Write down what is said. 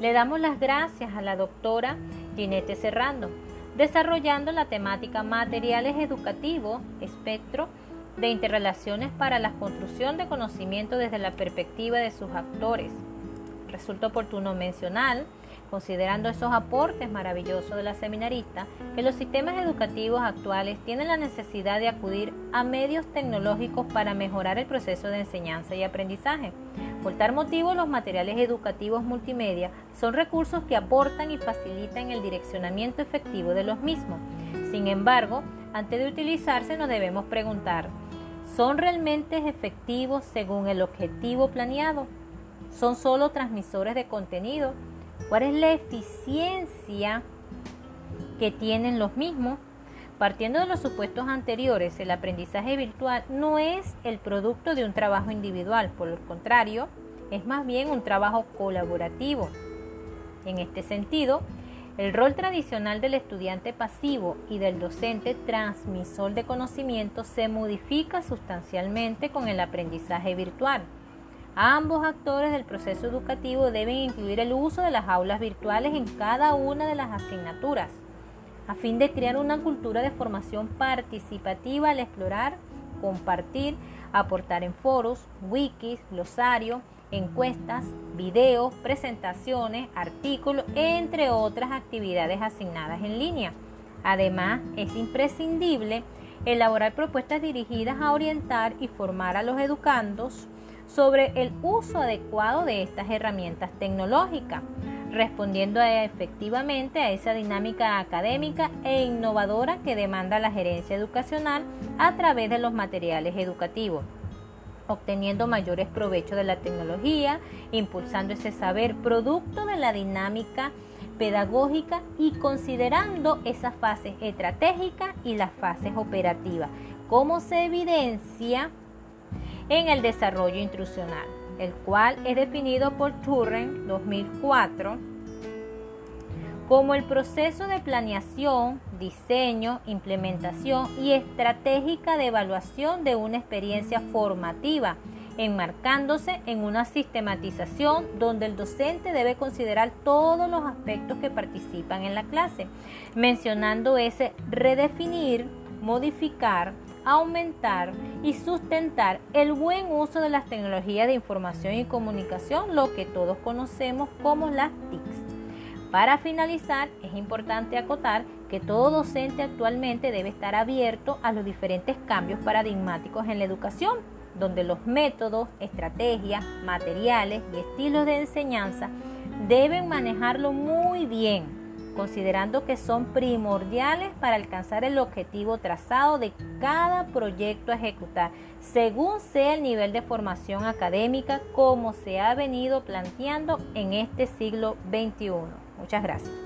Le damos las gracias a la doctora Ginette Serrando, desarrollando la temática Materiales Educativos, espectro de interrelaciones para la construcción de conocimiento desde la perspectiva de sus actores. Resulta oportuno mencionar considerando esos aportes maravillosos de la seminarista, que los sistemas educativos actuales tienen la necesidad de acudir a medios tecnológicos para mejorar el proceso de enseñanza y aprendizaje. Por tal motivo, los materiales educativos multimedia son recursos que aportan y facilitan el direccionamiento efectivo de los mismos. Sin embargo, antes de utilizarse nos debemos preguntar, ¿son realmente efectivos según el objetivo planeado? ¿Son solo transmisores de contenido? ¿Cuál es la eficiencia que tienen los mismos? Partiendo de los supuestos anteriores, el aprendizaje virtual no es el producto de un trabajo individual, por el contrario, es más bien un trabajo colaborativo. En este sentido, el rol tradicional del estudiante pasivo y del docente transmisor de conocimiento se modifica sustancialmente con el aprendizaje virtual. Ambos actores del proceso educativo deben incluir el uso de las aulas virtuales en cada una de las asignaturas, a fin de crear una cultura de formación participativa al explorar, compartir, aportar en foros, wikis, glosario, encuestas, videos, presentaciones, artículos, entre otras actividades asignadas en línea. Además, es imprescindible elaborar propuestas dirigidas a orientar y formar a los educandos sobre el uso adecuado de estas herramientas tecnológicas, respondiendo efectivamente a esa dinámica académica e innovadora que demanda la gerencia educacional a través de los materiales educativos obteniendo mayores provechos de la tecnología, impulsando ese saber producto de la dinámica pedagógica y considerando esas fases estratégicas y las fases operativas, como se evidencia en el desarrollo instruccional, el cual es definido por Turren 2004 como el proceso de planeación, diseño, implementación y estratégica de evaluación de una experiencia formativa, enmarcándose en una sistematización donde el docente debe considerar todos los aspectos que participan en la clase, mencionando ese redefinir, modificar, aumentar y sustentar el buen uso de las tecnologías de información y comunicación, lo que todos conocemos como las TICs. Para finalizar, es importante acotar que todo docente actualmente debe estar abierto a los diferentes cambios paradigmáticos en la educación, donde los métodos, estrategias, materiales y estilos de enseñanza deben manejarlo muy bien considerando que son primordiales para alcanzar el objetivo trazado de cada proyecto a ejecutar, según sea el nivel de formación académica como se ha venido planteando en este siglo XXI. Muchas gracias.